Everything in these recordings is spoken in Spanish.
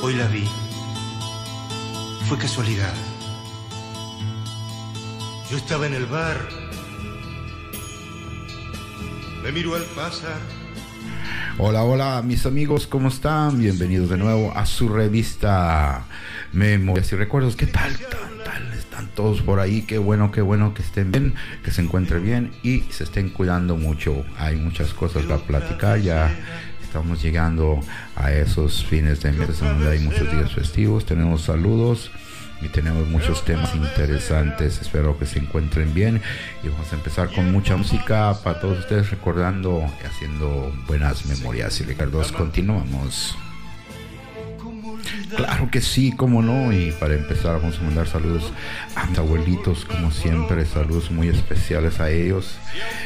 Hoy la vi. Fue casualidad. Yo estaba en el bar. Me miró al pasar. Hola, hola, mis amigos, ¿cómo están? Bienvenidos de nuevo a su revista Memorias y Recuerdos. ¿Qué tal? ¿Tan, tal? Están todos por ahí. Qué bueno, qué bueno que estén bien, que se encuentren bien y se estén cuidando mucho. Hay muchas cosas para platicar. Ya estamos llegando a esos fines de mes donde hay muchos días festivos. Tenemos saludos y tenemos muchos temas interesantes. Espero que se encuentren bien y vamos a empezar con mucha música para todos ustedes recordando y haciendo buenas memorias. Y Ricardo, continuamos. Claro que sí, cómo no. Y para empezar vamos a mandar saludos a mis abuelitos, como siempre, saludos muy especiales a ellos.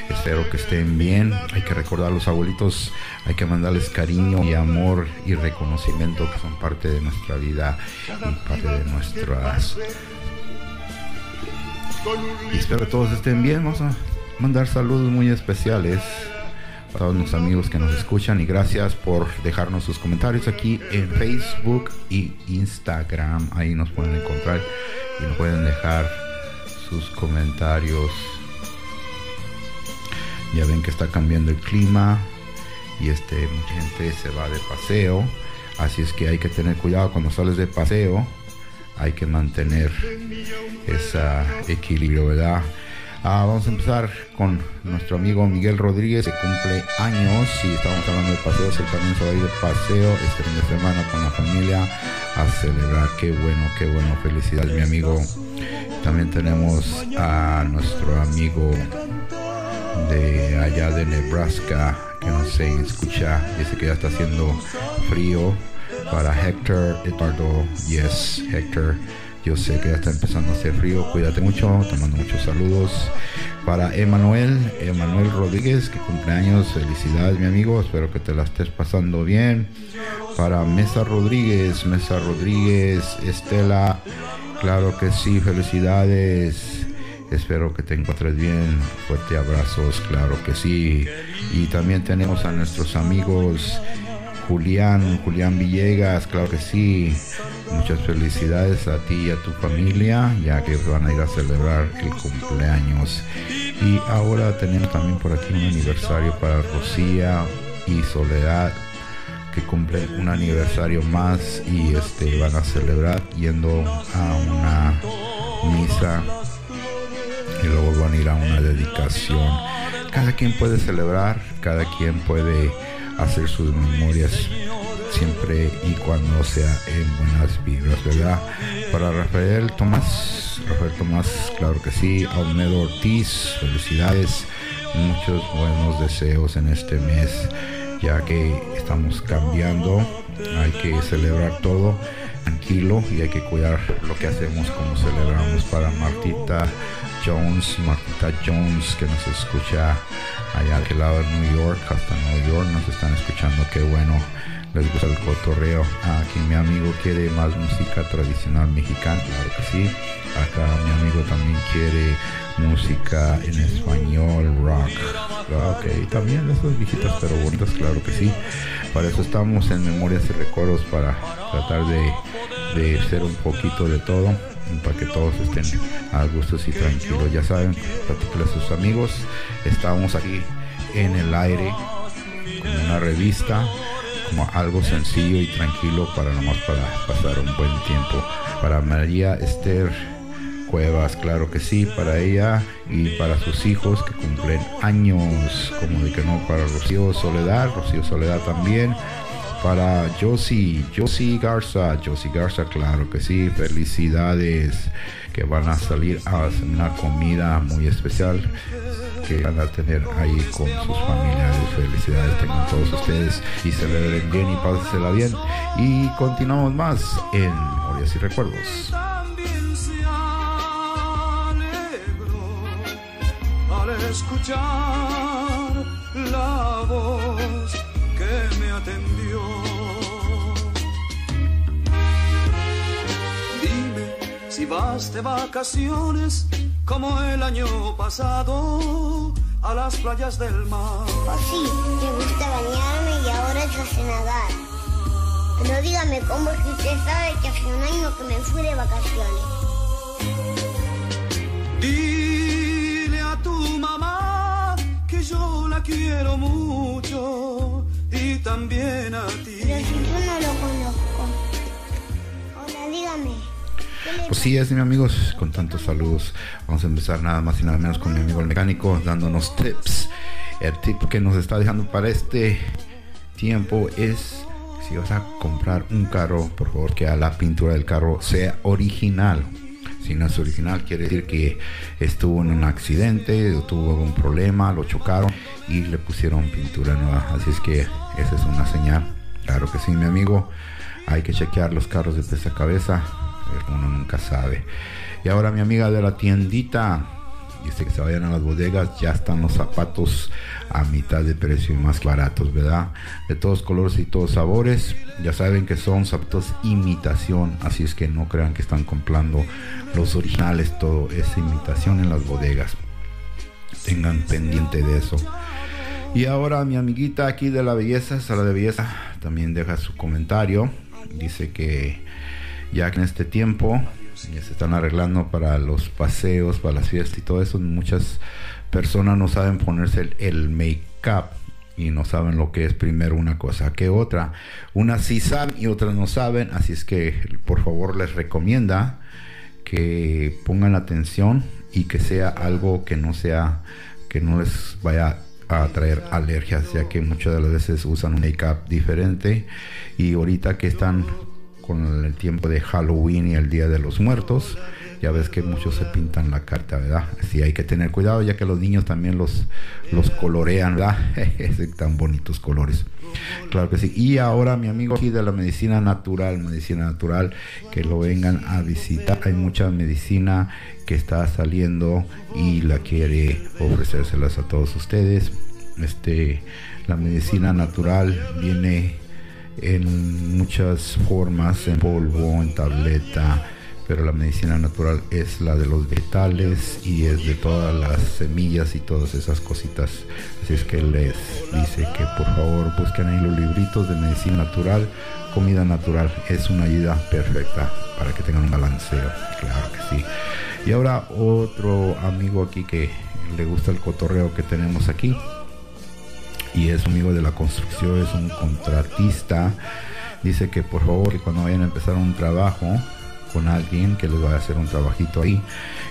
Espero que estén bien. Hay que recordar a los abuelitos, hay que mandarles cariño y amor y reconocimiento que son parte de nuestra vida y parte de nuestras... Y espero que todos estén bien. Vamos a mandar saludos muy especiales a todos los amigos que nos escuchan y gracias por dejarnos sus comentarios aquí en Facebook y Instagram. Ahí nos pueden encontrar y nos pueden dejar sus comentarios. Ya ven que está cambiando el clima y este mucha gente se va de paseo, así es que hay que tener cuidado cuando sales de paseo. Hay que mantener ese equilibrio, ¿verdad? Ah, vamos a empezar con nuestro amigo Miguel Rodríguez, que cumple años y estamos hablando de paseos. Él también se va a ir de paseo este fin de semana con la familia a celebrar. Qué bueno, qué bueno. Felicidades, mi amigo. También tenemos a nuestro amigo de allá de Nebraska, que no sé, escucha, dice que ya está haciendo frío. Para Héctor Eduardo, yes, Héctor. Yo sé que ya está empezando a hacer frío. Cuídate mucho. Te mando muchos saludos. Para Emanuel, Emanuel Rodríguez, que cumpleaños. Felicidades, mi amigo. Espero que te la estés pasando bien. Para Mesa Rodríguez, Mesa Rodríguez, Estela. Claro que sí, felicidades. Espero que te encuentres bien. Fuerte abrazos, claro que sí. Y también tenemos a nuestros amigos Julián, Julián Villegas, claro que sí. Muchas felicidades a ti y a tu familia, ya que van a ir a celebrar el cumpleaños. Y ahora tenemos también por aquí un aniversario para Rocía y Soledad, que cumplen un aniversario más y este van a celebrar yendo a una misa y luego van a ir a una dedicación. Cada quien puede celebrar, cada quien puede hacer sus memorias siempre y cuando sea en buenas vibras, ¿verdad? Para Rafael Tomás, Rafael Tomás, claro que sí, Almedo Ortiz, felicidades, muchos buenos deseos en este mes, ya que estamos cambiando, hay que celebrar todo tranquilo y hay que cuidar lo que hacemos como celebramos para Martita Jones, Martita Jones que nos escucha allá al lado de New York, hasta New York nos están escuchando, qué bueno, les gusta el cotorreo. Aquí mi amigo quiere más música tradicional mexicana, claro que sí. Acá mi amigo también quiere música en español, rock. Ok, también esas viejitas pero bonitas, claro que sí. Para eso estamos en Memorias y Recuerdos, para tratar de, de ser un poquito de todo para que todos estén a gustos y tranquilos. Ya saben, platíquenle a sus amigos. Estamos aquí en el aire como una revista, como algo sencillo y tranquilo para nomás para pasar un buen tiempo. Para María Esther Cuevas, claro que sí, para ella y para sus hijos que cumplen años, como de que no, para Rocío Soledad, Rocío Soledad también para Josie, Josie Garza, Josie Garza, claro que sí, felicidades que van a salir a una comida muy especial que van a tener ahí con sus familiares. Felicidades tengan todos ustedes y celebren bien y pásensela bien. Y continuamos más en Memorias y Recuerdos. Al escuchar la voz me atendió. Dime si vas de vacaciones como el año pasado a las playas del mar. Oh sí, me gusta bañarme y ahora yo sé nadar. Pero dígame, ¿cómo es que usted sabe que hace un año que me fui de vacaciones? Dile a tu mamá que yo la quiero mucho y también a ti. Pero si yo no lo conozco. Hola, dígame. ¿qué le Pues sí, es mi amigos, con tantos saludos. Vamos a empezar nada más y nada menos con mi amigo el mecánico dándonos tips. El tip que nos está dejando para este tiempo es si vas a comprar un carro, por favor que a la pintura del carro sea original. Si no es original, quiere decir que estuvo en un accidente, tuvo algún problema, lo chocaron y le pusieron pintura nueva. Así es que esa es una señal. Claro que sí, mi amigo. Hay que chequear los carros de pesa cabeza. Uno nunca sabe. Y ahora mi amiga de la tiendita. Dice que se vayan a las bodegas, ya están los zapatos a mitad de precio y más baratos, ¿verdad? De todos colores y todos sabores. Ya saben que son zapatos imitación, así es que no crean que están comprando los originales, todo es imitación en las bodegas. Tengan pendiente de eso. Y ahora mi amiguita aquí de la belleza, sala de belleza, también deja su comentario. Dice que ya en este tiempo ya se están arreglando para los paseos, para las fiestas y todo eso, muchas personas no saben ponerse el make-up y no saben lo que es primero una cosa que otra. Unas sí saben y otras no saben, así es que por favor les recomienda que pongan atención y que sea algo que no sea que no les vaya a traer alergias ya que muchas de las veces usan un make-up diferente y ahorita que están con el tiempo de Halloween y el Día de los Muertos ya ves que muchos se pintan la carta, ¿verdad? Sí, hay que tener cuidado ya que los niños también los, los colorean, ¿verdad? tan bonitos colores. Claro que sí. Y ahora mi amigo aquí de la medicina natural, medicina natural, que lo vengan a visitar. Hay mucha medicina que está saliendo y la quiere ofrecérselas a todos ustedes. Este, la medicina natural viene en muchas formas, en polvo, en tableta, pero la medicina natural es la de los vegetales y es de todas las semillas y todas esas cositas. Así es que les dice que por favor busquen ahí los libritos de medicina natural, comida natural. Es una ayuda perfecta para que tengan un balanceo, claro que sí. Y ahora otro amigo aquí que le gusta el cotorreo que tenemos aquí y es amigo de la construcción, es un contratista. Dice que por favor que cuando vayan a empezar un trabajo con alguien que les va a hacer un trabajito ahí,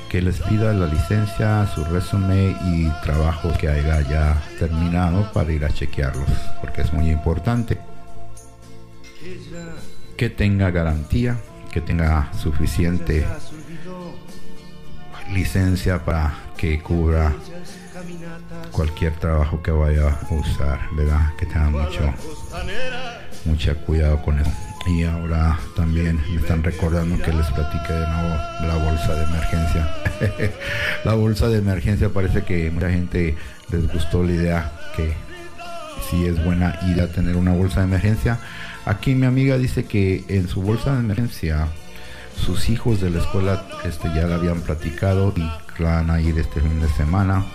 que les pida la licencia, su resumen y trabajo que haya ya terminado para ir a chequearlos, porque es muy importante que tenga garantía, que tenga suficiente licencia para que cubra cualquier trabajo que vaya a usar, ¿verdad? Que tenga mucho, mucho cuidado con eso. Y ahora también me están recordando que les platique de nuevo la bolsa de emergencia. la bolsa de emergencia parece que mucha gente les gustó la idea que si es buena idea tener una bolsa de emergencia. Aquí mi amiga dice que en su bolsa de emergencia sus hijos de la escuela este, ya la habían platicado y van a ir este fin de semana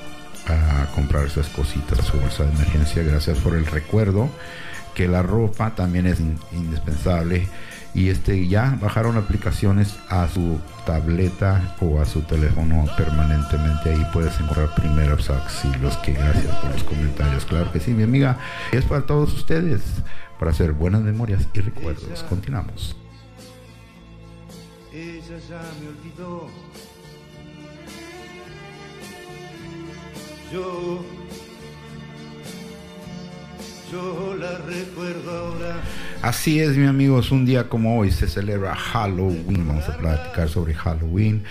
a comprar esas cositas su bolsa de emergencia. Gracias por el recuerdo que la ropa también es in- indispensable. Y este ya bajaron aplicaciones a su tableta o a su teléfono permanentemente. Ahí puedes encontrar primeros auxilios que gracias por los comentarios. Claro que sí mi amiga. Es para todos ustedes para hacer buenas memorias y recuerdos. Continuamos yo la recuerdo ahora. Así es, mi amigos, un día como hoy se celebra Halloween. Vamos a platicar sobre Halloween.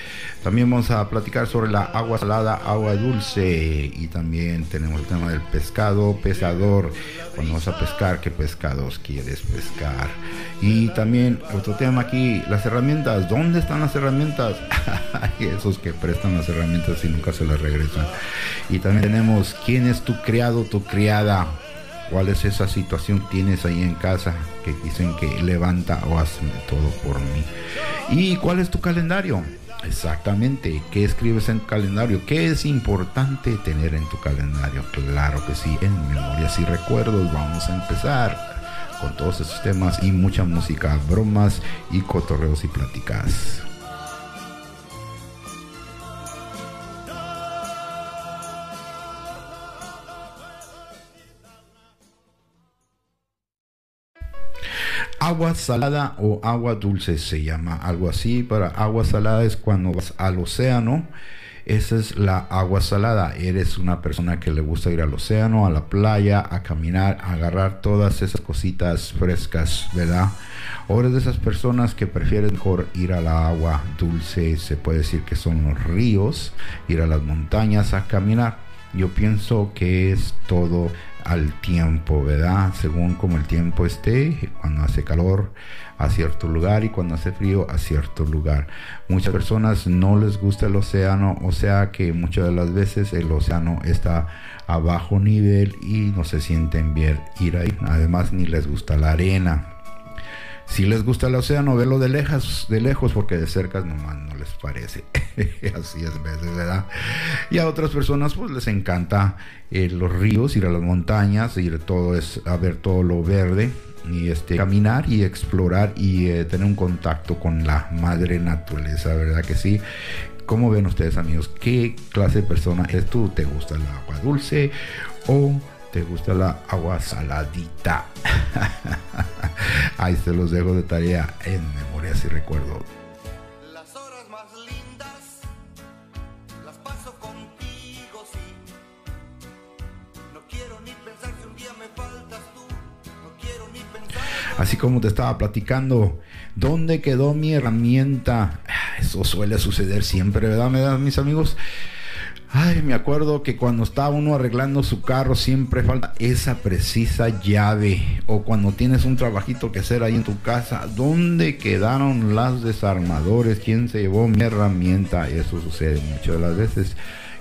También vamos a platicar sobre la agua salada, agua dulce. Y también tenemos el tema del pescado, pesador. Cuando vas a pescar, ¿qué pescados quieres pescar? Y también otro tema aquí, las herramientas. ¿Dónde están las herramientas? Esos que prestan las herramientas y nunca se las regresan. Y también tenemos, ¿quién es tu criado, tu criada? ¿Cuál es esa situación tienes ahí en casa que dicen que levanta o hazme todo por mí? ¿Y cuál es tu calendario? Exactamente, ¿qué escribes en tu calendario? ¿Qué es importante tener en tu calendario? Claro que sí, en memorias y recuerdos vamos a empezar. con todos esos temas y mucha música, bromas y cotorreos y pláticas. Agua salada o agua dulce se llama algo así. Para agua salada es cuando vas al océano. Esa es la agua salada. Eres una persona que le gusta ir al océano, a la playa, a caminar, a agarrar todas esas cositas frescas, ¿verdad? O eres de esas personas que prefieren mejor ir a la agua dulce, se puede decir que son los ríos, ir a las montañas a caminar. Yo pienso que es todo al tiempo, ¿verdad? Según como el tiempo esté, cuando hace calor a cierto lugar y cuando hace frío a cierto lugar. Muchas personas no les gusta el océano, o sea que muchas de las veces el océano está a bajo nivel y no se sienten bien ir ahí. Además ni les gusta la arena. Si les gusta el océano, verlo de lejos, de lejos, porque de cerca nomás no les parece. Así es, ¿verdad? Y a otras personas, pues les encanta eh, los ríos, ir a las montañas, ir todo es a ver todo lo verde y este caminar y explorar y eh, tener un contacto con la madre naturaleza, ¿verdad que sí? ¿Cómo ven ustedes, amigos? ¿Qué clase de persona eres tú? ¿Te gusta el agua dulce o te gusta la agua saladita? Ahí se los dejo de tarea en Memorias y Recuerdos. Las horas más lindas las paso contigo, sí. No quiero ni pensar si un día me faltas tú. No quiero ni pensar. Así como te estaba platicando, ¿dónde quedó mi herramienta? Ah, Eso suele suceder siempre, ¿verdad, ¿verdad mis amigos? Ay, me acuerdo que cuando estaba uno arreglando su carro siempre falta esa precisa llave. O cuando tienes un trabajito que hacer ahí en tu casa, ¿dónde quedaron las desarmadores? ¿Quién se llevó mi herramienta? Eso sucede muchas de las veces.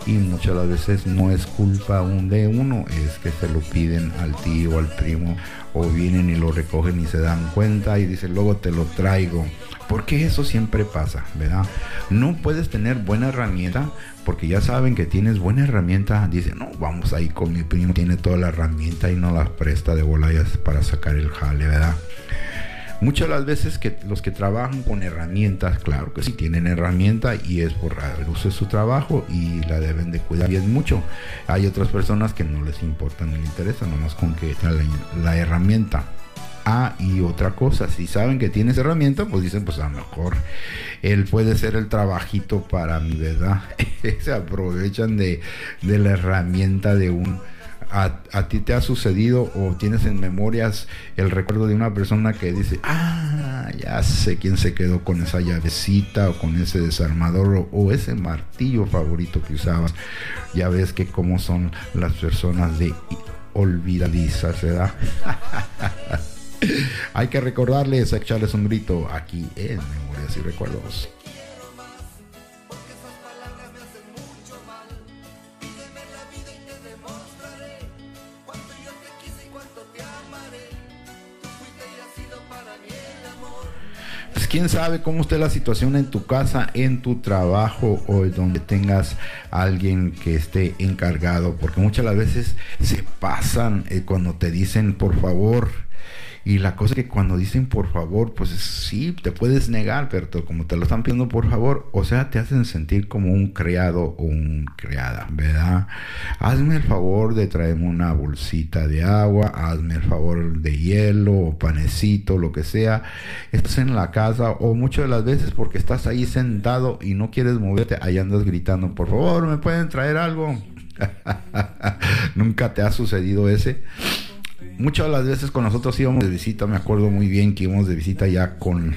Y muchas veces no es culpa aún de uno, es que se lo piden al tío, al primo, o vienen y lo recogen y se dan cuenta y dicen, luego te lo traigo. Porque eso siempre pasa, ¿verdad? No puedes tener buena herramienta porque ya saben que tienes buena herramienta. Dicen, no, vamos ahí con mi primo, tiene toda la herramienta y no la presta de bolayas para sacar el jale, ¿verdad? Muchas las veces que los que trabajan con herramientas, claro que sí tienen herramienta y es por uso de su trabajo y la deben de cuidar es mucho. Hay otras personas que no les importa ni les interesa, nomás con que la, la herramienta. Ah, y otra cosa, si saben que tienes herramienta, pues dicen, pues a lo mejor él puede ser el trabajito para mi verdad. Se aprovechan de, de la herramienta de un a, ti te ha sucedido o tienes en memorias el recuerdo de una persona que dice, ah, ya sé quién se quedó con esa llavecita o con ese desarmador o, o ese martillo favorito que usabas. Ya ves que cómo son las personas de olvidadizas, ¿verdad? Hay que recordarles, echarles un grito aquí en Memorias y Recuerdos. Pues quién sabe cómo esté la situación en tu casa, en tu trabajo o donde tengas alguien que esté encargado, porque muchas las veces se pasan eh, cuando te dicen por favor y la cosa es que cuando dicen por favor, pues sí, te puedes negar, pero como te lo están pidiendo por favor, o sea, te hacen sentir como un criado o un criada, ¿verdad? Hazme el favor de traerme una bolsita de agua, hazme el favor de hielo o panecito, lo que sea. Estás en la casa o muchas de las veces porque estás ahí sentado y no quieres moverte, ahí andas gritando, por favor, ¿me pueden traer algo? Nunca te ha sucedido ese muchas de las veces con nosotros íbamos de visita, me acuerdo muy bien que íbamos de visita ya con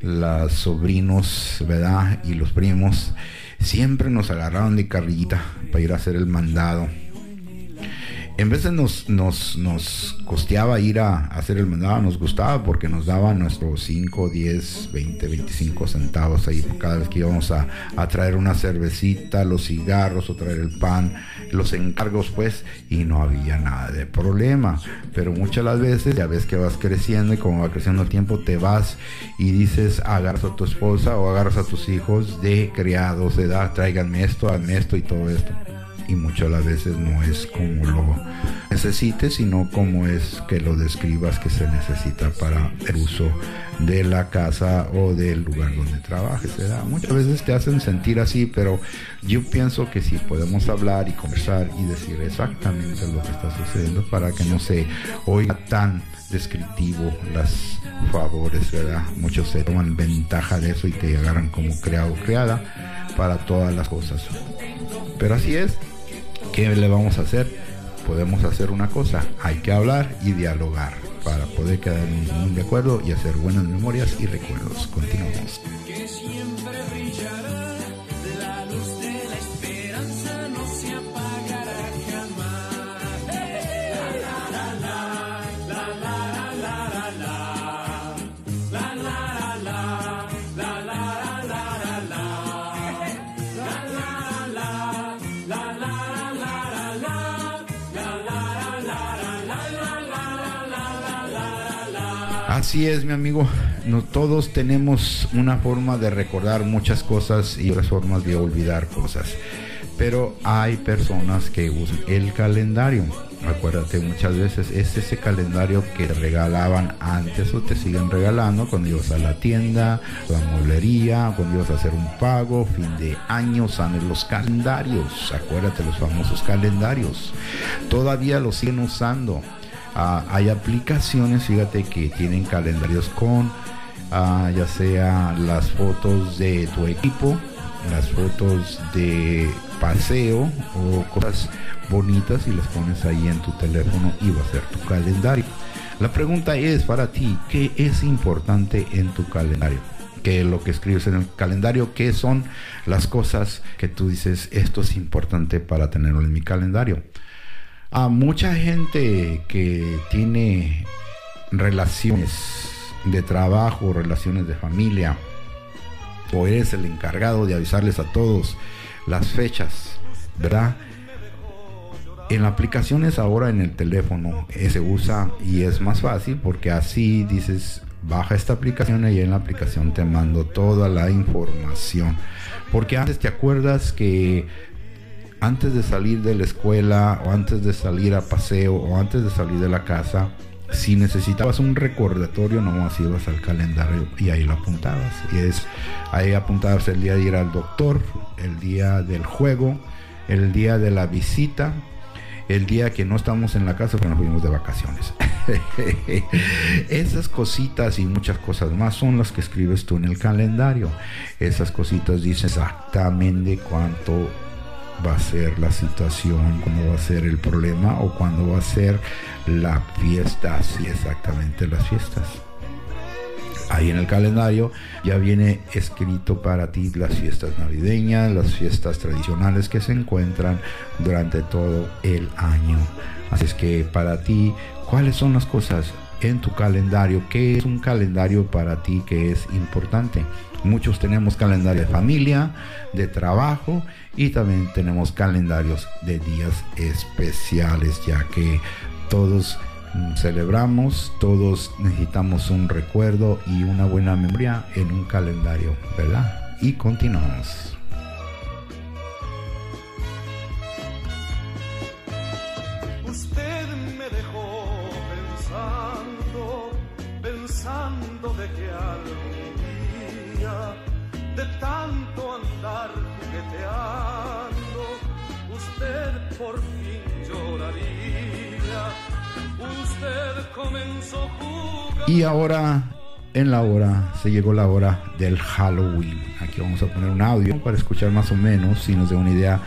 los sobrinos, ¿verdad? Y los primos, siempre nos agarraron de carrillita para ir a hacer el mandado. En veces nos, nos, nos costeaba ir a, hacer el mandado, nos gustaba porque nos daban nuestros 5, 10, 20, 25 centavos ahí cada vez que íbamos a, a traer una cervecita, los cigarros o traer el pan, los encargos pues, y no había nada de problema. Pero muchas las veces ya ves que vas creciendo y como va creciendo el tiempo te vas y dices agarras a tu esposa o agarras a tus hijos de criados, de edad, tráiganme esto, hazme esto y todo esto y muchas las veces no es como lo necesites, sino como es que lo describas que se necesita para el uso de la casa o del lugar donde trabajes. ¿verdad? Muchas veces te hacen sentir así, pero yo pienso que si podemos hablar y conversar y decir exactamente lo que está sucediendo para que no se oiga tan descriptivo las favores, ¿verdad? Muchos se toman ventaja de eso y te agarran como creado creada para todas las cosas. Pero así es, ¿qué le vamos a hacer? Podemos hacer una cosa, hay que hablar y dialogar para poder quedar en de acuerdo y hacer buenas memorias y recuerdos. Continuamos. Así es, mi amigo. No, todos tenemos una forma de recordar muchas cosas y otras formas de olvidar cosas. Pero hay personas que usan el calendario. Acuérdate, muchas veces es ese calendario que regalaban antes o te siguen regalando cuando ibas a la tienda, la mueblería, cuando ibas a hacer un pago, fin de año, salen los calendarios. Acuérdate, los famosos calendarios. Todavía los siguen usando Ah, hay aplicaciones, fíjate, que tienen calendarios con ah, ya sea las fotos de tu equipo, las fotos de paseo o cosas bonitas y las pones ahí en tu teléfono y va a ser tu calendario. La pregunta es para ti, ¿qué es importante en tu calendario? ¿Qué es lo que escribes en el calendario? ¿Qué son las cosas que tú dices, esto es importante para tenerlo en mi calendario? A mucha gente que tiene relaciones de trabajo, relaciones de familia, o eres el encargado de avisarles a todos las fechas, ¿verdad? En aplicaciones ahora en el teléfono eh, se usa y es más fácil porque así dices, baja esta aplicación y en la aplicación te mando toda la información. Porque antes te acuerdas que antes de salir de la escuela o antes de salir a paseo o antes de salir de la casa, si necesitabas un recordatorio, nomás ibas al calendario y ahí lo apuntabas. Y es ahí apuntabas el día de ir al doctor, el día del juego, el día de la visita, el día que no estamos en la casa porque nos fuimos de vacaciones. Esas cositas y muchas cosas más son las que escribes tú en el calendario. Esas cositas dicen exactamente cuánto va a ser la situación, cuándo va a ser el problema o cuándo va a ser la fiesta, así exactamente las fiestas. Ahí en el calendario ya viene escrito para ti las fiestas navideñas, las fiestas tradicionales que se encuentran durante todo el año. Así es que para ti, ¿cuáles son las cosas en tu calendario? ¿Qué es un calendario para ti que es importante? Muchos tenemos calendario de familia, de trabajo y también tenemos calendarios de días especiales, ya que todos mm, celebramos, todos necesitamos un recuerdo y una buena memoria en un calendario, ¿verdad? Y continuamos. Y ahora, en la hora, se llegó la hora del Halloween. Aquí vamos a poner un audio para escuchar más o menos, si nos da una idea,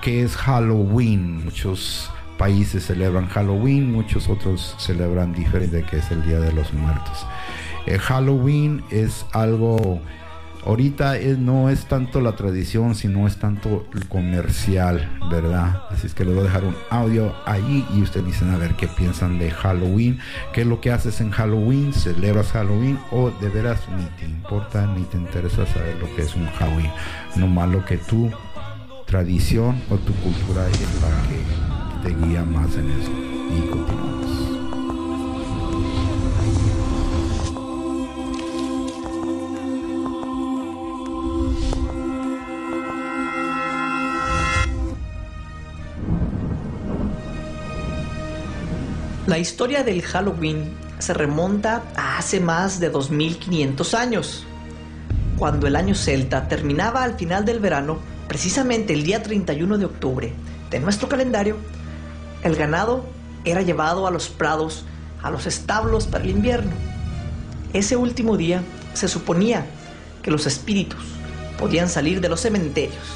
qué es Halloween. Muchos países celebran Halloween, muchos otros celebran diferente, que es el Día de los Muertos. El Halloween es algo ahorita no es tanto la tradición, sino es tanto el comercial, ¿verdad? Así es que les voy a dejar un audio ahí y ustedes dicen a ver qué piensan de Halloween, qué es lo que haces en Halloween, celebras Halloween o de veras ni te importa ni te interesa saber lo que es un Halloween, no más lo que tu tradición o tu cultura es la que te guía más en eso. Y continuamos. La historia del Halloween se remonta a hace más de 2500 años. Cuando el año celta terminaba al final del verano, precisamente el día 31 de octubre de nuestro calendario, el ganado era llevado a los prados, a los establos para el invierno. Ese último día se suponía que los espíritus podían salir de los cementerios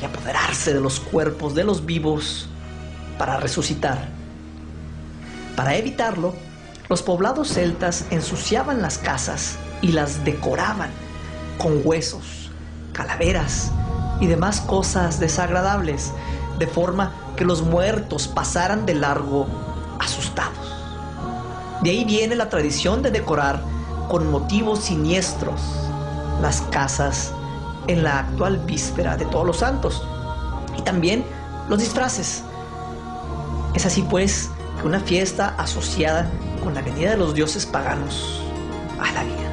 y apoderarse de los cuerpos de los vivos para resucitar. Para evitarlo, los poblados celtas ensuciaban las casas y las decoraban con huesos, calaveras y demás cosas desagradables, de forma que los muertos pasaran de largo asustados. De ahí viene la tradición de decorar con motivos siniestros las casas en la actual víspera de todos los santos y también los disfraces. Es así pues una fiesta asociada con la venida de los dioses paganos a la vida.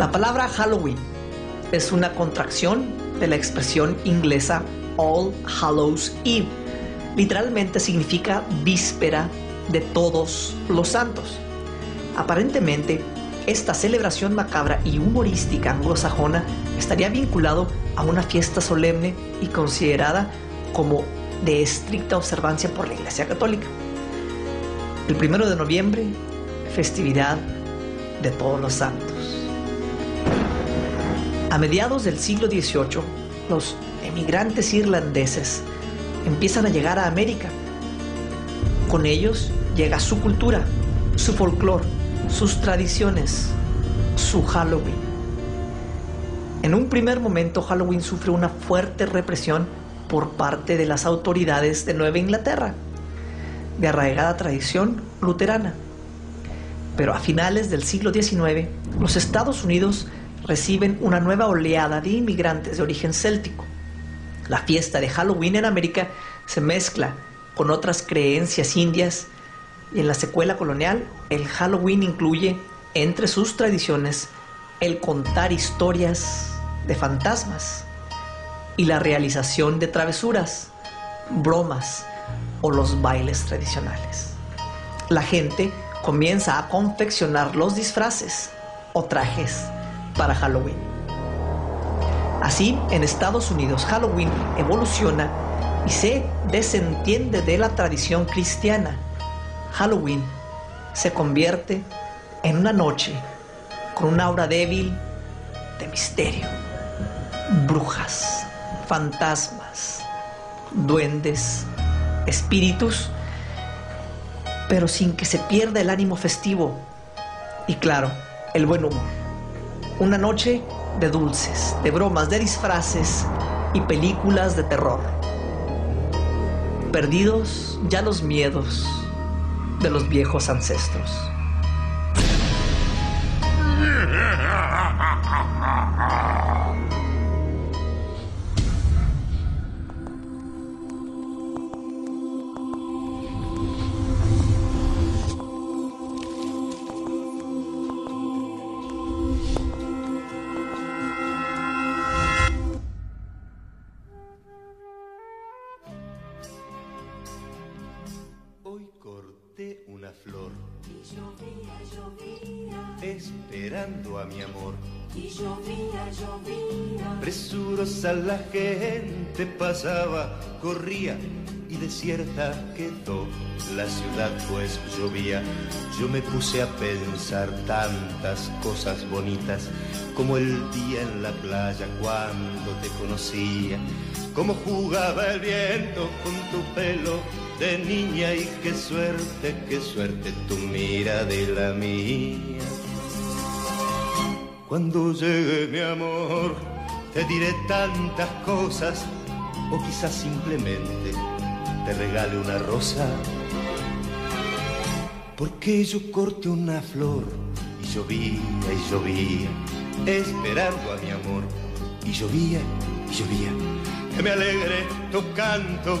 La palabra Halloween es una contracción de la expresión inglesa All Hallows Eve. Literalmente significa víspera de todos los santos. Aparentemente, esta celebración macabra y humorística anglosajona estaría vinculado a una fiesta solemne y considerada como de estricta observancia por la Iglesia Católica. El primero de noviembre, festividad de todos los santos. A mediados del siglo XVIII, los emigrantes irlandeses empiezan a llegar a América. Con ellos llega su cultura, su folclore, sus tradiciones, su Halloween. En un primer momento Halloween sufre una fuerte represión por parte de las autoridades de Nueva Inglaterra, de arraigada tradición luterana. Pero a finales del siglo XIX, los Estados Unidos reciben una nueva oleada de inmigrantes de origen céltico. La fiesta de Halloween en América se mezcla con otras creencias indias y en la secuela colonial el Halloween incluye entre sus tradiciones el contar historias de fantasmas y la realización de travesuras, bromas o los bailes tradicionales. La gente comienza a confeccionar los disfraces o trajes para Halloween. Así, en Estados Unidos, Halloween evoluciona y se desentiende de la tradición cristiana. Halloween se convierte en una noche con una aura débil de misterio, brujas, fantasmas, duendes, espíritus, pero sin que se pierda el ánimo festivo y claro, el buen humor. Una noche de dulces, de bromas, de disfraces y películas de terror. Perdidos ya los miedos de los viejos ancestros. Esperando a mi amor. Presurosa la gente pasaba, corría y desierta quedó la ciudad pues llovía. Yo me puse a pensar tantas cosas bonitas como el día en la playa cuando te conocía, como jugaba el viento con tu pelo de niña y qué suerte, qué suerte tu mira de la mía. Cuando llegue mi amor, te diré tantas cosas, o quizás simplemente te regale una rosa. Porque yo corté una flor y llovía y llovía, esperando a mi amor. Y llovía y llovía. Que me alegre tu canto,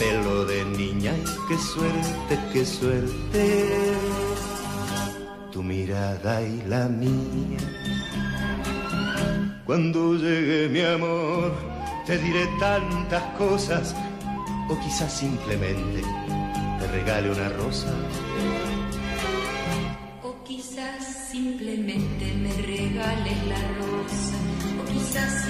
pelo de niña. Y qué suerte, qué suerte, tu mirada y la mía. Cuando llegue mi amor, te diré tantas cosas, o quizás simplemente te regale una rosa. O quizás simplemente me regales la rosa. O quizás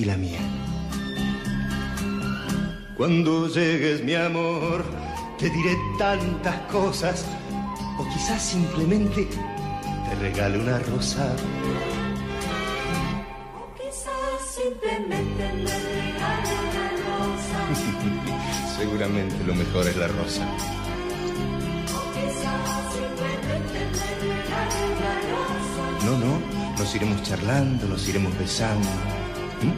y la mía. Cuando llegues, mi amor, te diré tantas cosas, o quizás simplemente te regale una rosa. O quizás simplemente me regales la rosa. Seguramente lo mejor es la rosa. O quizás simplemente me rosa. No, no, nos iremos charlando, nos iremos besando. ¿Mm?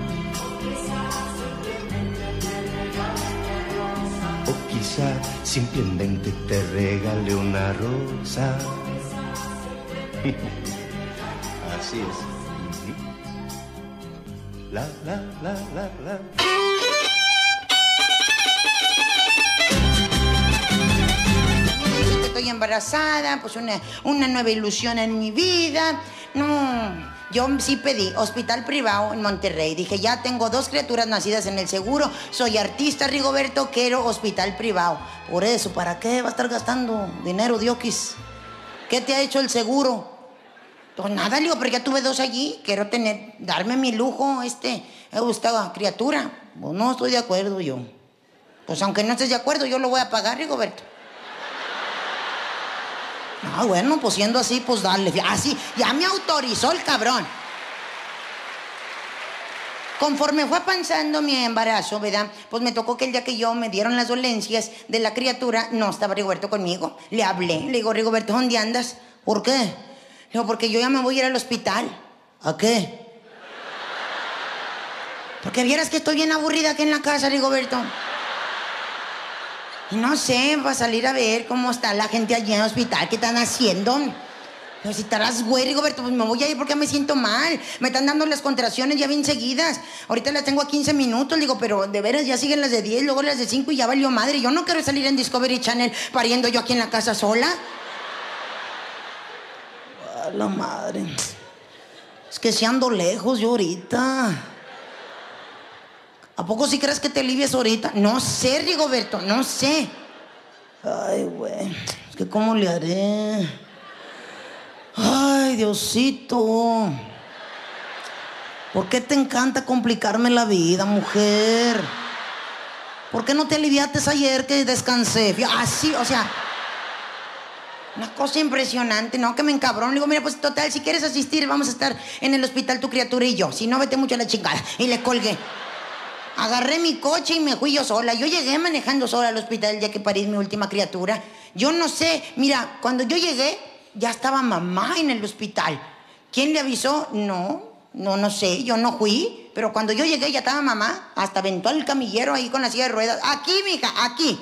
O quizá simplemente te regale una rosa. Así es. La, la, la, la, la. Estoy embarazada, pues una, una nueva ilusión en mi vida. No, yo sí pedí hospital privado en Monterrey. Dije, ya tengo dos criaturas nacidas en el seguro. Soy artista, Rigoberto, quiero hospital privado. Por eso, ¿para qué va a estar gastando dinero, Diokis? ¿Qué te ha hecho el seguro? Pues nada, digo, pero ya tuve dos allí. Quiero tener, darme mi lujo, este, esta criatura. Pues no estoy de acuerdo yo. Pues aunque no estés de acuerdo, yo lo voy a pagar, Rigoberto. Ah, bueno, pues siendo así, pues dale. Así, ya me autorizó el cabrón. Conforme fue avanzando mi embarazo, ¿verdad? Pues me tocó que el día que yo me dieron las dolencias de la criatura, no estaba Rigoberto conmigo. Le hablé, le digo, Rigoberto, ¿dónde andas? ¿Por qué? Le digo, porque yo ya me voy a ir al hospital. ¿A qué? Porque vieras que estoy bien aburrida aquí en la casa, Rigoberto. No sé, va a salir a ver cómo está la gente allí en el hospital, qué están haciendo. Pero si estarás güey, pues me voy a ir porque me siento mal. Me están dando las contracciones ya bien seguidas. Ahorita las tengo a 15 minutos, digo, pero de veras ya siguen las de 10, luego las de 5 y ya valió madre. Yo no quiero salir en Discovery Channel pariendo yo aquí en la casa sola. A la madre. Es que si ando lejos yo ahorita. ¿A poco sí crees que te alivies ahorita? No sé, Rigoberto, no sé. Ay, güey. Es que ¿cómo le haré? Ay, Diosito. ¿Por qué te encanta complicarme la vida, mujer? ¿Por qué no te aliviaste ayer que descansé? Así, o sea. Una cosa impresionante, ¿no? Que me encabrón. Le digo, mira, pues total, si quieres asistir, vamos a estar en el hospital tu criatura y yo. Si no, vete mucho a la chingada. Y le colgué. Agarré mi coche y me fui yo sola. Yo llegué manejando sola al hospital el día que parí mi última criatura. Yo no sé, mira, cuando yo llegué, ya estaba mamá en el hospital. ¿Quién le avisó? No, no, no sé, yo no fui. Pero cuando yo llegué ya estaba mamá. Hasta aventó al camillero ahí con la silla de ruedas. Aquí, mija, aquí.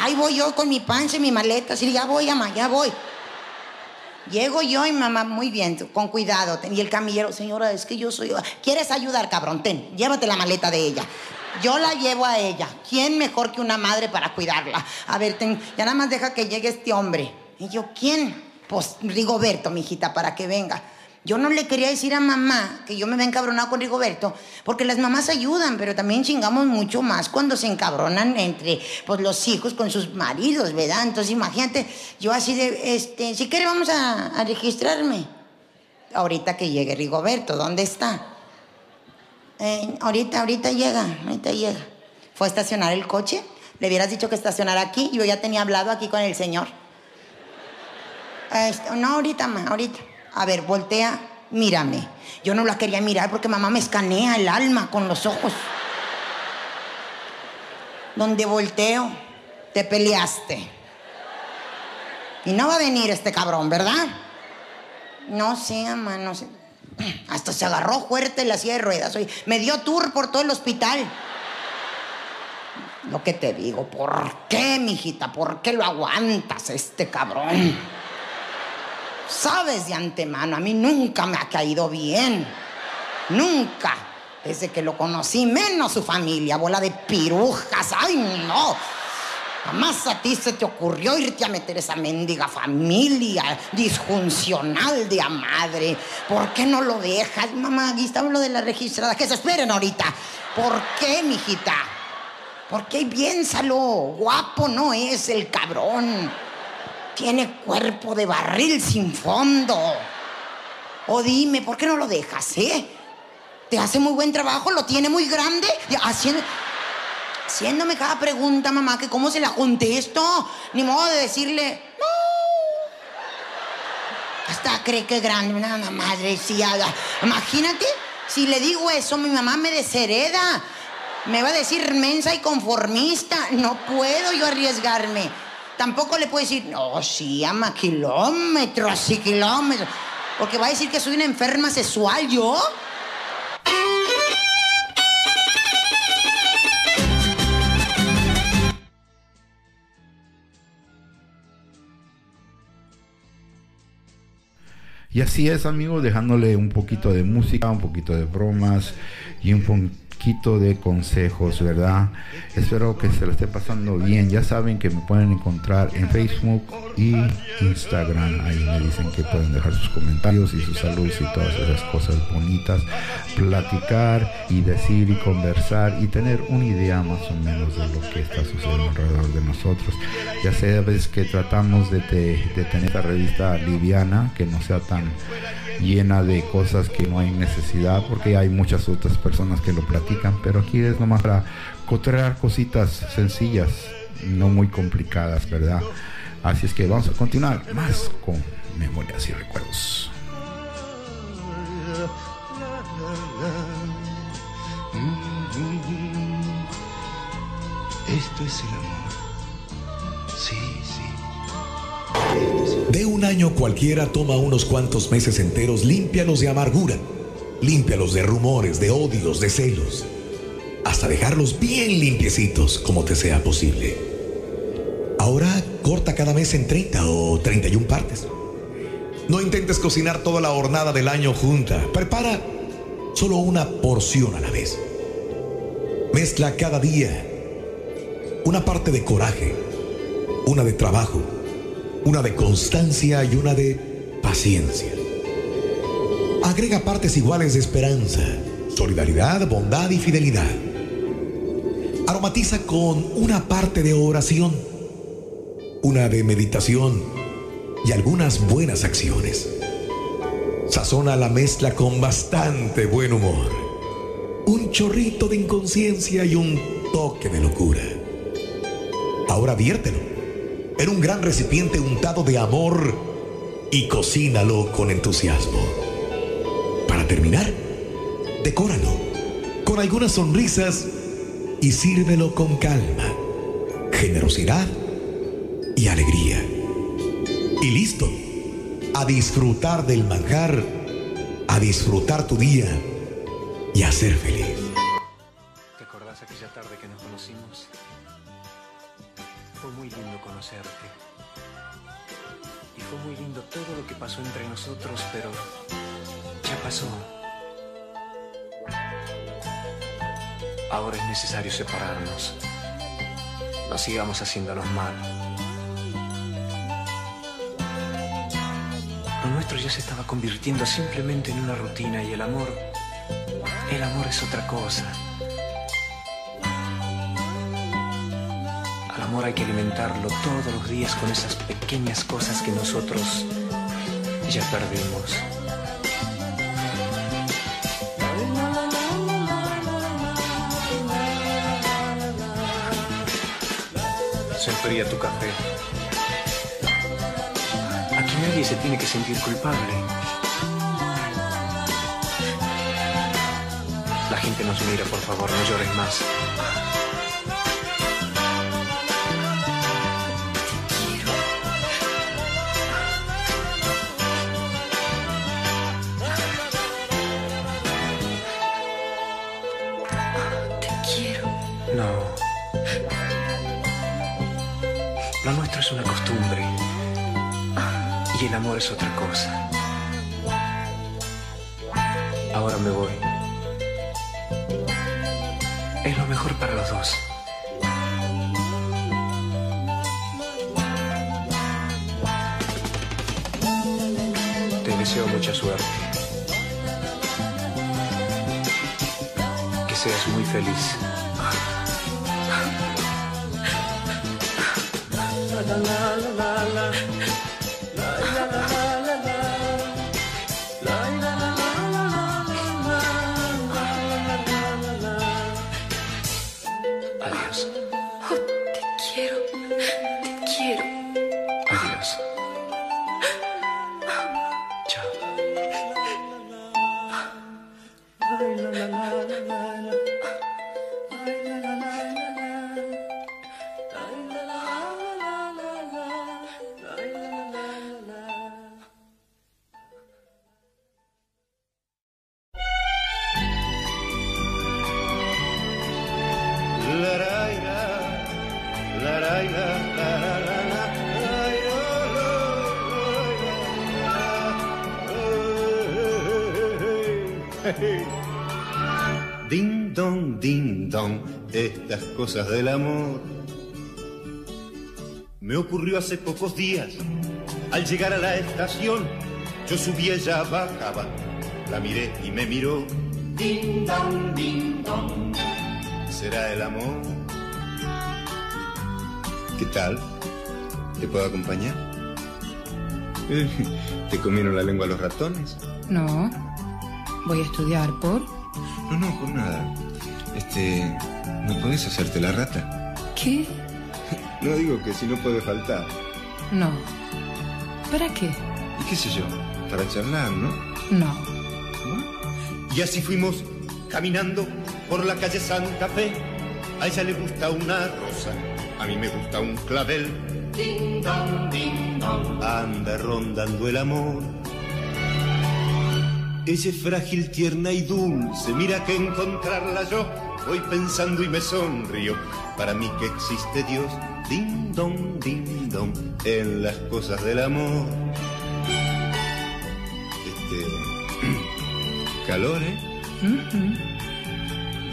Ahí voy yo con mi panza y mi maleta. Así, ya voy, mamá, ya voy. Llego yo y mamá, muy bien, con cuidado. Y el camillero, señora, es que yo soy... ¿Quieres ayudar, cabrón? Ten, llévate la maleta de ella. Yo la llevo a ella. ¿Quién mejor que una madre para cuidarla? A ver, ten, ya nada más deja que llegue este hombre. Y yo, ¿quién? Pues Rigoberto, mijita, para que venga. Yo no le quería decir a mamá que yo me había encabronado con Rigoberto, porque las mamás ayudan, pero también chingamos mucho más cuando se encabronan entre pues, los hijos con sus maridos, ¿verdad? Entonces imagínate, yo así de, este, si quiere vamos a, registrarme. Ahorita que llegue Rigoberto, ¿dónde está? Eh, ahorita, ahorita llega, ahorita llega. Fue a estacionar el coche. Le hubieras dicho que estacionara aquí. Yo ya tenía hablado aquí con el señor. Este, no, ahorita, ma, ahorita. A ver, voltea, mírame. Yo no la quería mirar porque mamá me escanea el alma con los ojos. Donde volteo, te peleaste. Y no va a venir este cabrón, ¿verdad? No sé, mamá, no sé. Hasta se agarró fuerte la silla de ruedas. Me dio tour por todo el hospital. Lo que te digo, ¿por qué, mijita? ¿Por qué lo aguantas este cabrón? Sabes de antemano, a mí nunca me ha caído bien. Nunca. Desde que lo conocí, menos su familia, bola de pirujas. ¡Ay, no! Jamás a ti se te ocurrió irte a meter esa mendiga familia disfuncional de a madre. ¿Por qué no lo dejas? Mamá, aquí está lo de la registrada. Que se esperen ahorita. ¿Por qué, mijita? ¿Por qué? Piénsalo. Guapo no es el cabrón. Tiene cuerpo de barril sin fondo. O dime, ¿por qué no lo dejas, eh? Te hace muy buen trabajo, lo tiene muy grande. Haciendo, haciéndome cada pregunta, mamá, que cómo se la contesto. Ni modo de decirle, no. Hasta cree que es grande, una madre, sí, haga. Imagínate, si le digo eso, mi mamá me deshereda. Me va a decir mensa y conformista. No puedo yo arriesgarme. Tampoco le puedo decir, no, sí, ama kilómetros y kilómetros. Porque va a decir que soy una enferma sexual, ¿yo? Y así es, amigos, dejándole un poquito de música, un poquito de bromas y un poquito de consejos, ¿verdad? Espero que se lo esté pasando bien. Ya saben que me pueden encontrar en Facebook y Instagram. Ahí me dicen que pueden dejar sus comentarios y sus saludos y todas esas cosas bonitas. Platicar y decir y conversar y tener una idea más o menos de lo que está sucediendo alrededor de nosotros. Ya sabes que tratamos de, te- de tener esta revista liviana, que no sea tan llena de cosas que no hay necesidad, porque hay muchas otras personas que lo platican, pero aquí es nomás para cotorrear cositas sencillas, no muy complicadas, ¿verdad? Así es que vamos a continuar más con memorias y recuerdos. Esto es el amor. Sí. De un año cualquiera toma unos cuantos meses enteros, límpialos de amargura, límpialos de rumores, de odios, de celos, hasta dejarlos bien limpiecitos como te sea posible. Ahora corta cada mes en 30 o 31 partes. No intentes cocinar toda la hornada del año junta. Prepara solo una porción a la vez. Mezcla cada día una parte de coraje, una de trabajo, una de constancia y una de paciencia. Agrega partes iguales de esperanza, solidaridad, bondad y fidelidad. Aromatiza con una parte de oración, una de meditación y algunas buenas acciones. Sazona la mezcla con bastante buen humor, un chorrito de inconsciencia y un toque de locura. Ahora viértelo en un gran recipiente untado de amor y cocínalo con entusiasmo. Para terminar, decóralo con algunas sonrisas y sírvelo con calma, generosidad y alegría. Y listo, a disfrutar del manjar, a disfrutar tu día y a ser feliz. Necesario separarnos. No sigamos haciéndonos mal. Lo nuestro ya se estaba convirtiendo simplemente en una rutina y el amor, el amor es otra cosa. Al amor hay que alimentarlo todos los días con esas pequeñas cosas que nosotros ya perdimos. Se enfría tu café. Aquí nadie se tiene que sentir culpable. La gente nos mira, por favor, no llores más. El amor es otra cosa. Ahora me voy. Es lo mejor para los dos. Te deseo mucha suerte. Que seas muy feliz. Adiós. Cosas del amor. Me ocurrió hace pocos días, al llegar a la estación, yo subí, ella bajaba, la miré y me miró. Ding dong, ding dong será el amor. ¿Qué tal? ¿Te puedo acompañar? ¿Te comieron la lengua los ratones? No. Voy a estudiar por. No, no, por nada. Este, ¿no podés hacerte la rata? ¿Qué? No digo que si no puede faltar. No. ¿Para qué? ¿Y qué sé yo? Para charlar, ¿no? No. Y así fuimos caminando por la calle Santa Fe. A ella le gusta una rosa, a mí me gusta un clavel. Ding dong, ding dong. Anda rondando el amor. Ella es frágil, tierna y dulce. Mira que encontrarla yo voy pensando y me sonrío. Para mí que existe Dios. Ding dong, ding dong. En las cosas del amor. Este. calor, ¿eh?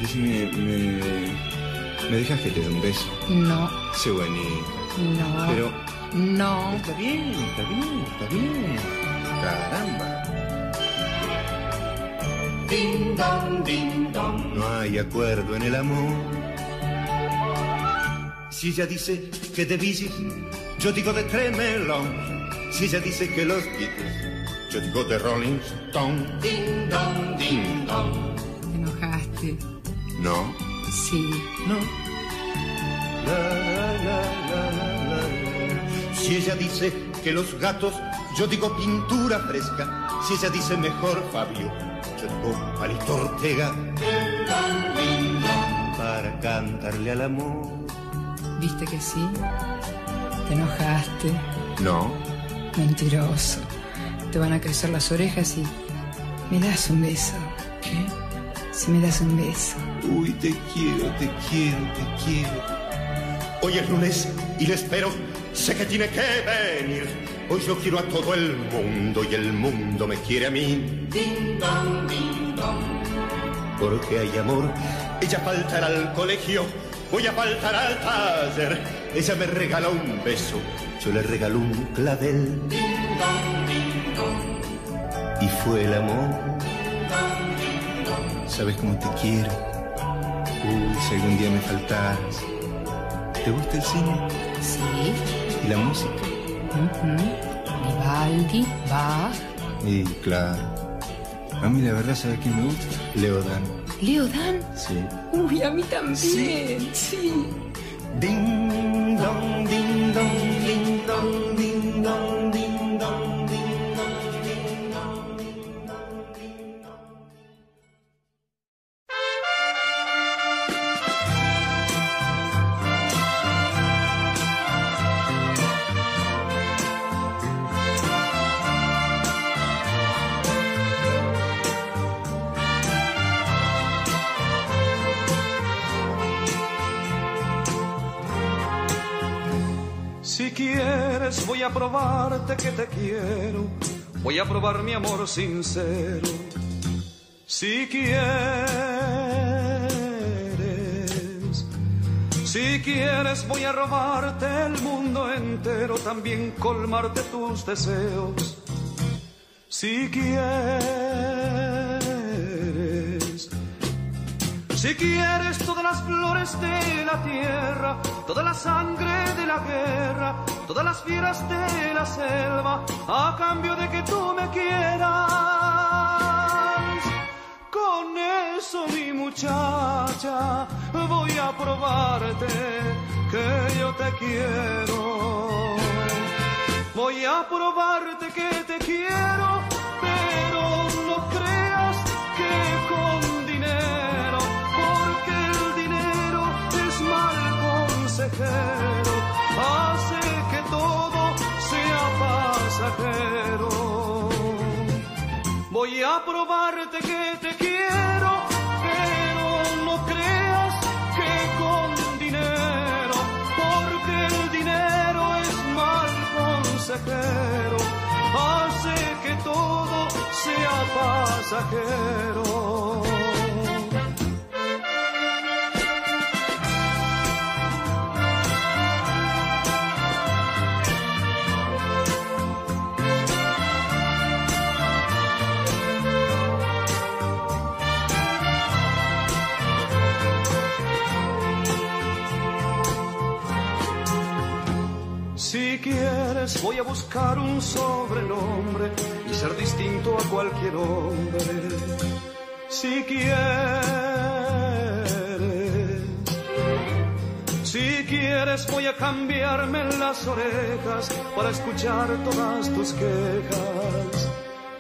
Decime, me, me dejas que te dé un beso. No. Sé bonito. No. Pero No. está bien, está bien, está bien. Caramba. Ding dong, ding dong. No hay acuerdo en el amor. Si ella dice que de bicis, yo digo de Tremelón. Si ella dice que los Beatles, yo digo de Rolling Stone. Ding dong, ding dong. Te enojaste. No. Sí. No. La, la, la, la, la, la. Si ella dice que los gatos, yo digo pintura fresca. Si ella dice mejor Fabio, Palito Ortega. Para cantarle al amor. ¿Viste que sí? Te enojaste. No. Mentiroso. Te van a crecer las orejas y. ¿Me das un beso? ¿Qué? Si me das un beso. Uy, te quiero, te quiero, te quiero. Hoy es lunes y le espero. Sé que tiene que venir. Hoy yo quiero a todo el mundo y el mundo me quiere a mí. Ding dong, ding dong. Porque hay amor. Ella faltará al colegio. Voy a faltar al taller. Ella me regala un beso. Yo le regalo un clavel. Ding dong, ding dong. Y fue el amor. ¿Sabes cómo te quiero? Uy, si algún día me faltaras. ¿Te gusta el cine? Sí. ¿Y la música? Vivaldi, Bach. Y claro. A mí la verdad, ¿sabes quién me gusta? Leodan. ¿Leodan? Sí. Uy, a mí también, sí. sí. Ding dong, ding dong, ding dong. Te quiero, voy a probar mi amor sincero. Si quieres, si quieres voy a robarte el mundo entero, también colmarte tus deseos. Si quieres, si quieres todas las flores de la tierra, toda la sangre de la guerra, todas las fieras de la selva, a cambio de que tú me quieras. Con eso, mi muchacha, voy a probarte que yo te quiero. Voy a probarte que te quiero, pero no creas que hace que todo sea pasajero. Voy a probarte que te quiero, pero no creas que con dinero, porque el dinero es mal consejero, hace que todo sea pasajero. Quieres voy a buscar un sobrenombre y ser distinto a cualquier hombre. Si quieres, si quieres voy a cambiarme las orejas para escuchar todas tus quejas.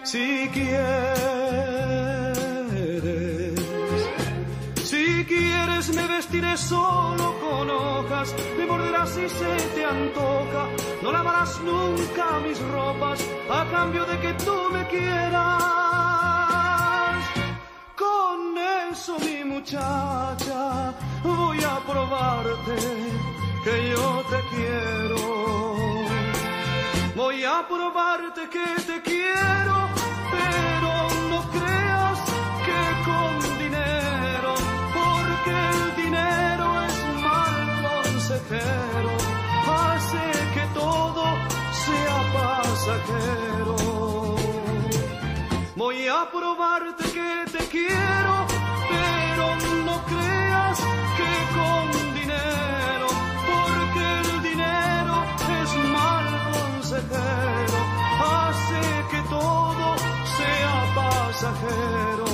Si quieres, me vestiré solo con hojas, me morderás si se te antoja, no lavarás nunca mis ropas a cambio de que tú me quieras. Con eso, mi muchacha, voy a probarte que yo te quiero. Voy a probarte que te quiero, pero no creas que con dinero, porque hace que todo sea pasajero. Voy a probarte que te quiero, pero no creas que con dinero, porque el dinero es mal consejero, hace que todo sea pasajero.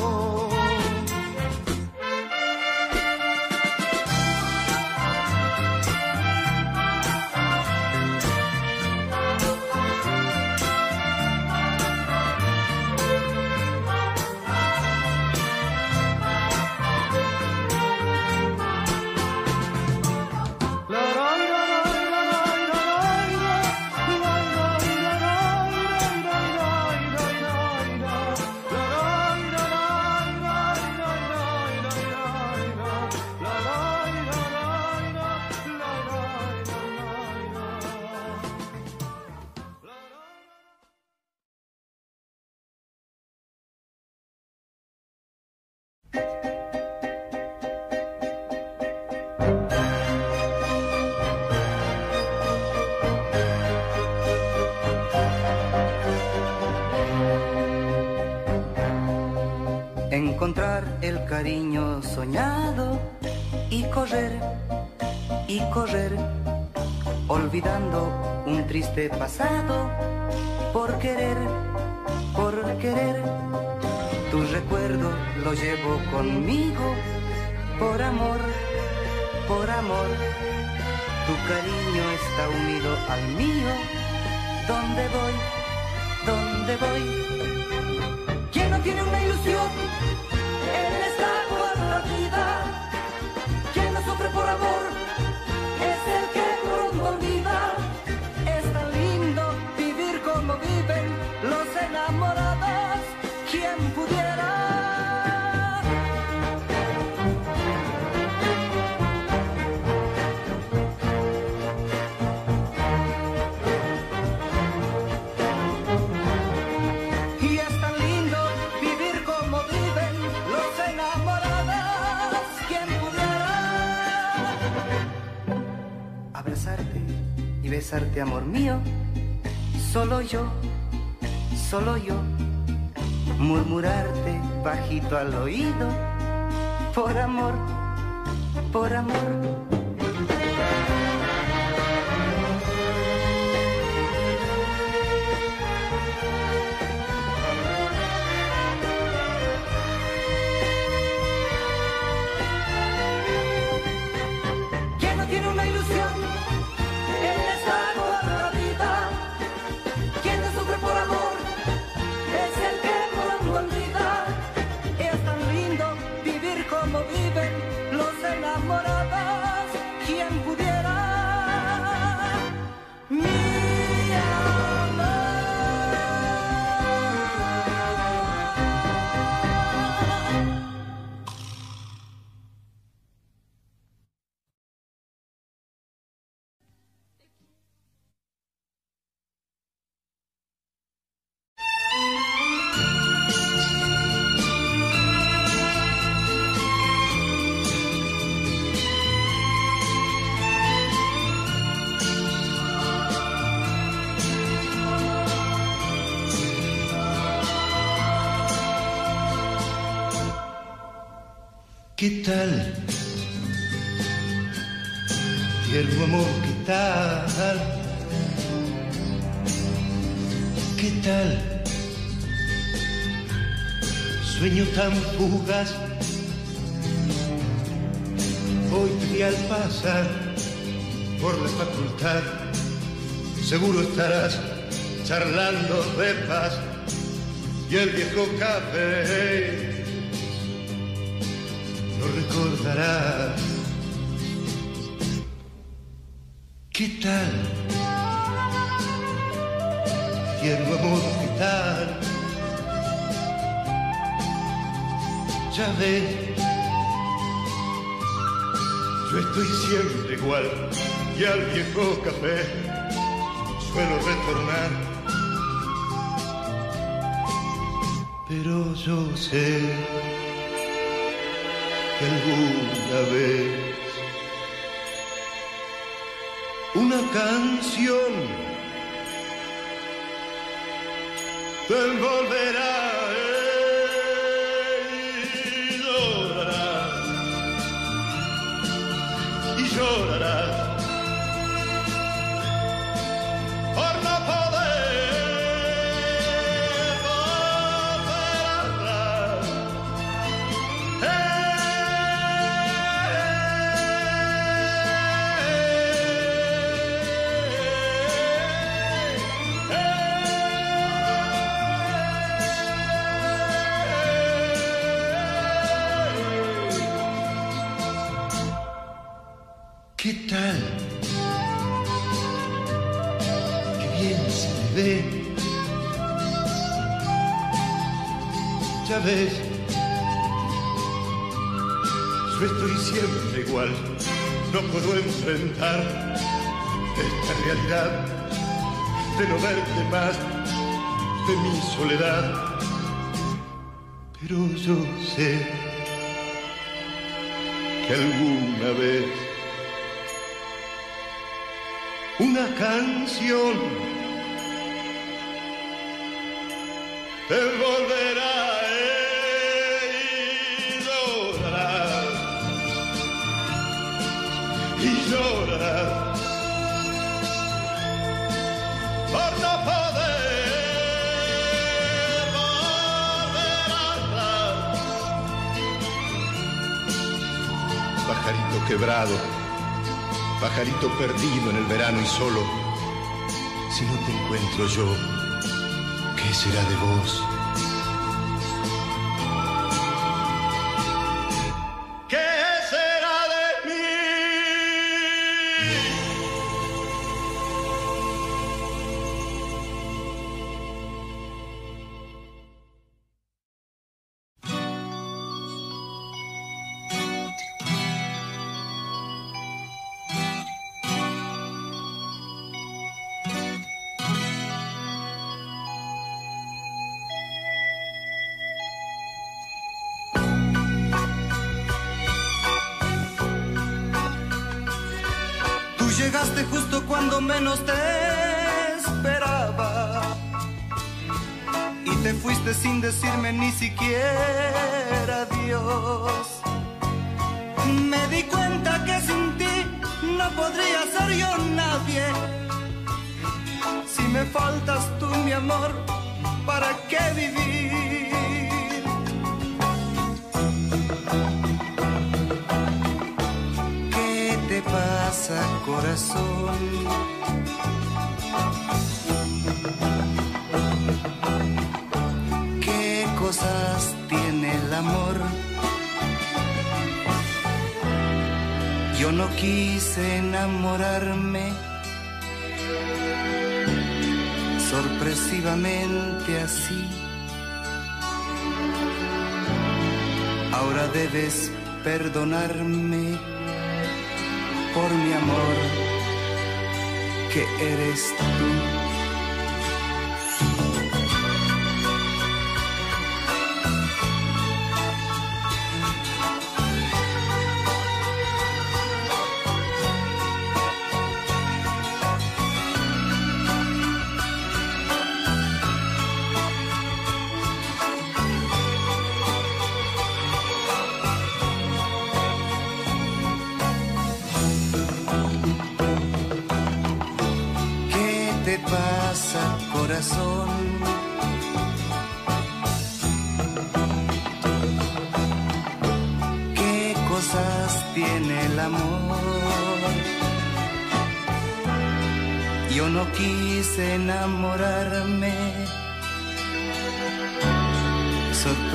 Encontrar el cariño soñado y correr, y correr, olvidando un triste pasado por querer, por querer. Tu recuerdo lo llevo conmigo por amor, por amor. Tu cariño está unido al mío. ¿Dónde voy? ¿Dónde voy? ¿Quién no tiene una ilusión vida? ¿Quién no sufre por amor? Es el que pronto olvida. Es tan lindo vivir como viven los enamorados. Besarte, amor mío. Solo yo, solo yo, murmurarte bajito al oído, por amor, por amor. Café lo recordarás. ¿Qué tal? Tierno amor, ¿qué tal? Ya ves, yo estoy siempre igual y al viejo café suelo retornar. Pero yo sé que alguna vez una canción te envolverá de no verte más, de mi soledad. Pero yo sé que alguna vez una canción pajarito quebrado pajarito perdido en el verano y solo, si no te encuentro yo, ¿qué será de vos? Que eres tú.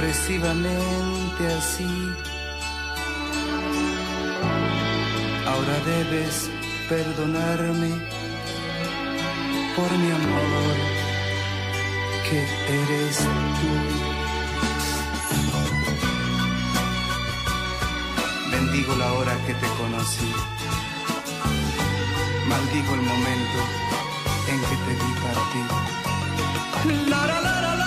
Sorpresivamente así. Ahora debes perdonarme por mi amor, que eres tú. Bendigo la hora que te conocí, maldigo el momento en que te vi partir. La, la,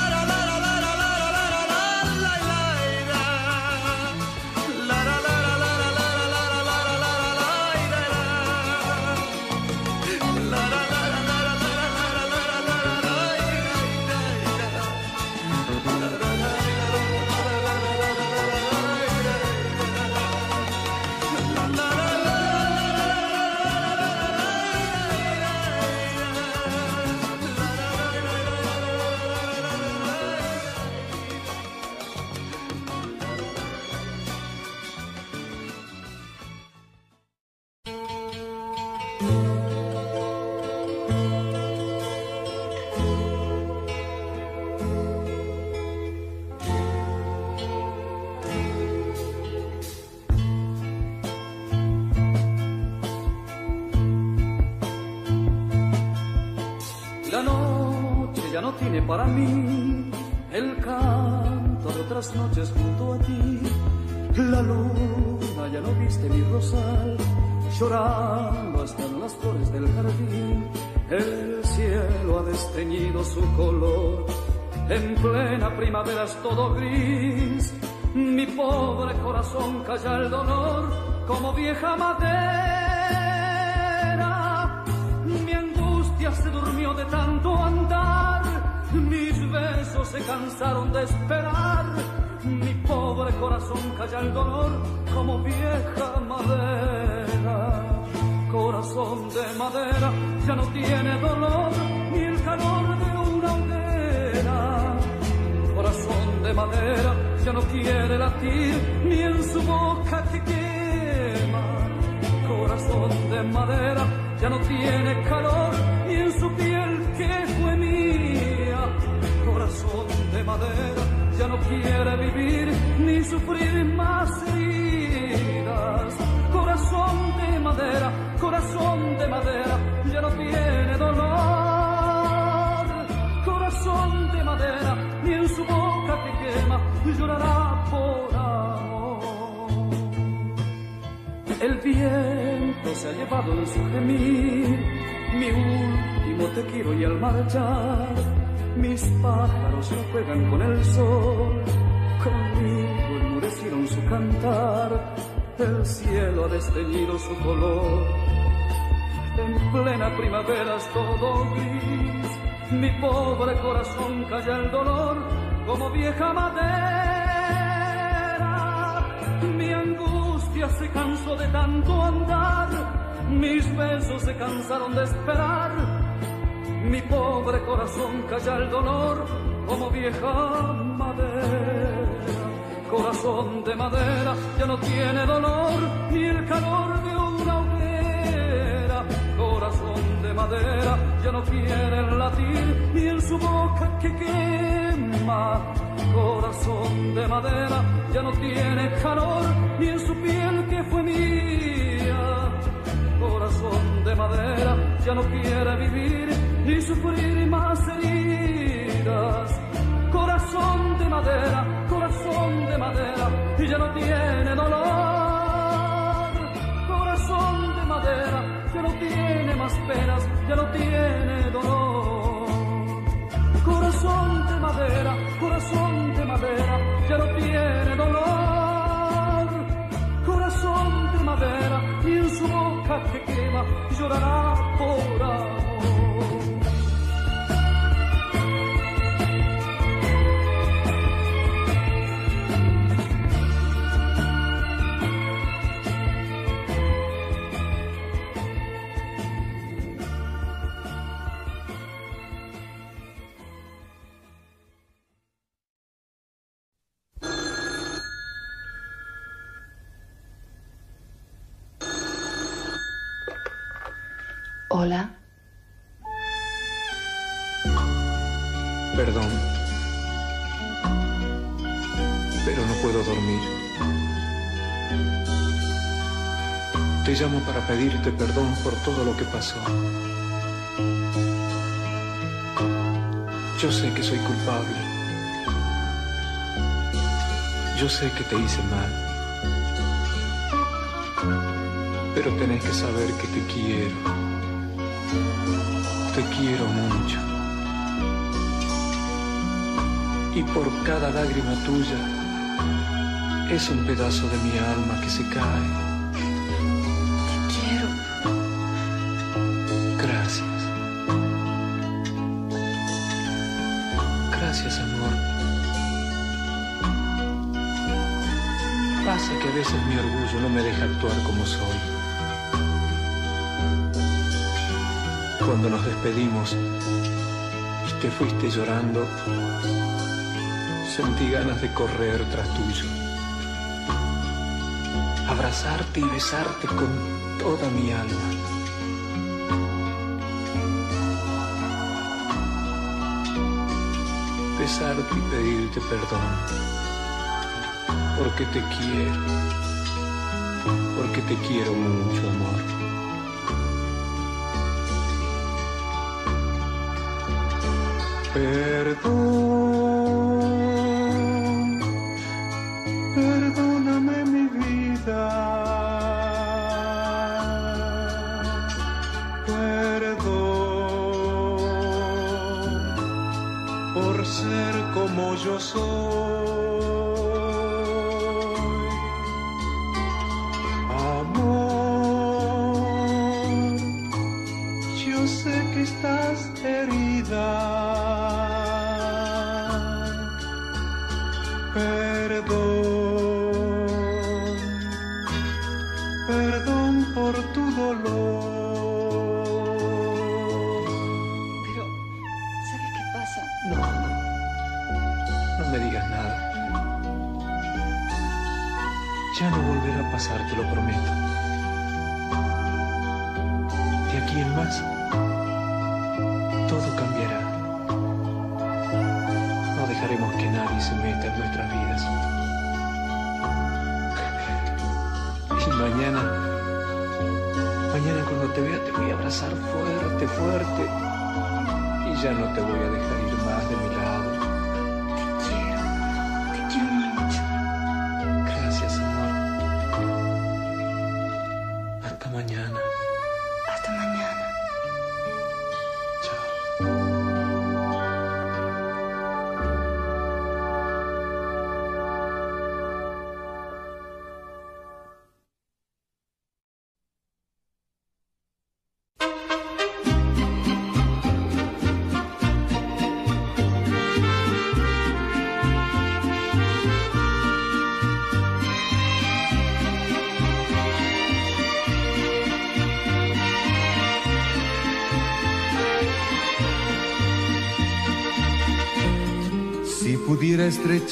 tiene para mí el canto de otras noches junto a ti. La luna ya no viste mi rosal, llorando están las flores del jardín. El cielo ha desteñido su color, en plena primavera es todo gris. Mi pobre corazón calla el dolor como vieja madera. Mi angustia se durmió de tanto andar, mis besos se cansaron de esperar. Mi pobre corazón calla el dolor como vieja madera. Corazón de madera ya no tiene dolor ni el calor de una hoguera. Corazón de madera ya no quiere latir ni en su boca que quema. Corazón de madera ya no tiene calor ni en su piel que madera ya no quiere vivir ni sufrir más heridas. Corazón de madera, corazón de madera ya no tiene dolor. Corazón de madera ni en su boca que quema llorará por amor. El viento se ha llevado en su gemir mi último te quiero y al marchar mis pájaros no juegan con el sol, conmigo enmudecieron su cantar, el cielo ha desteñido su color. plena primavera es todo gris. Mi pobre corazón calla el dolor como vieja madera. Mi angustia se cansó de tanto andar, mis besos se cansaron de esperar. Mi pobre corazón calla el dolor como vieja madera. Corazón de madera ya no tiene dolor ni el calor de una hoguera. Corazón de madera ya no quiere latir ni en su boca que quema. Corazón de madera ya no tiene calor ni en su piel que fue mía. Corazón de madera ya no quiere vivir ni sufrir más heridas. Corazón de madera, corazón de madera, y ya no tiene dolor. Corazón de madera, ya no tiene más penas, ya no tiene dolor. Corazón de madera, corazón de madera, ya no tiene dolor. Corazón de madera, y en su boca que quema, llorará por amor. Pedirte perdón por todo lo que pasó. Yo sé que soy culpable. Yo sé que te hice mal. Pero tenés que saber que te quiero. Te quiero mucho. Y por cada lágrima tuya es un pedazo de mi alma que se cae. Veces mi orgullo no me deja actuar como soy. Cuando nos despedimos y te fuiste llorando, sentí ganas de correr tras tuyo. Abrazarte y besarte con toda mi alma. Besarte y pedirte perdón. Porque te quiero. Porque te quiero mucho, amor. Perdón, No, no, no me digas nada. Ya no volverá a pasar, te lo prometo. De aquí en más, todo cambiará. No dejaremos que nadie se meta en nuestras vidas. Y mañana, mañana cuando te vea te voy a abrazar fuerte, fuerte. Y ya no te voy a dejar ir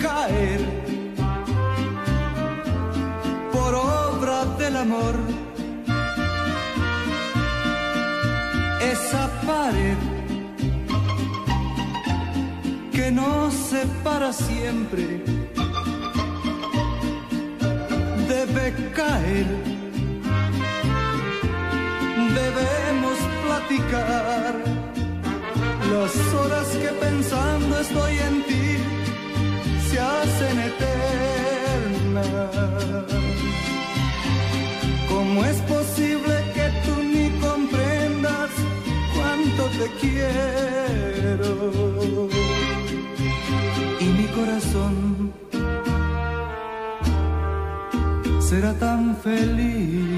caer por obra del amor. Esa pared que nos separa siempre debe caer. Debemos platicar las horas que pensando estoy en ti hacen. ¿Cómo es posible que tú ni comprendas cuánto te quiero? Y mi corazón será tan feliz.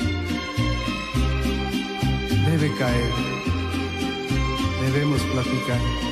debe caer. Debemos platicar.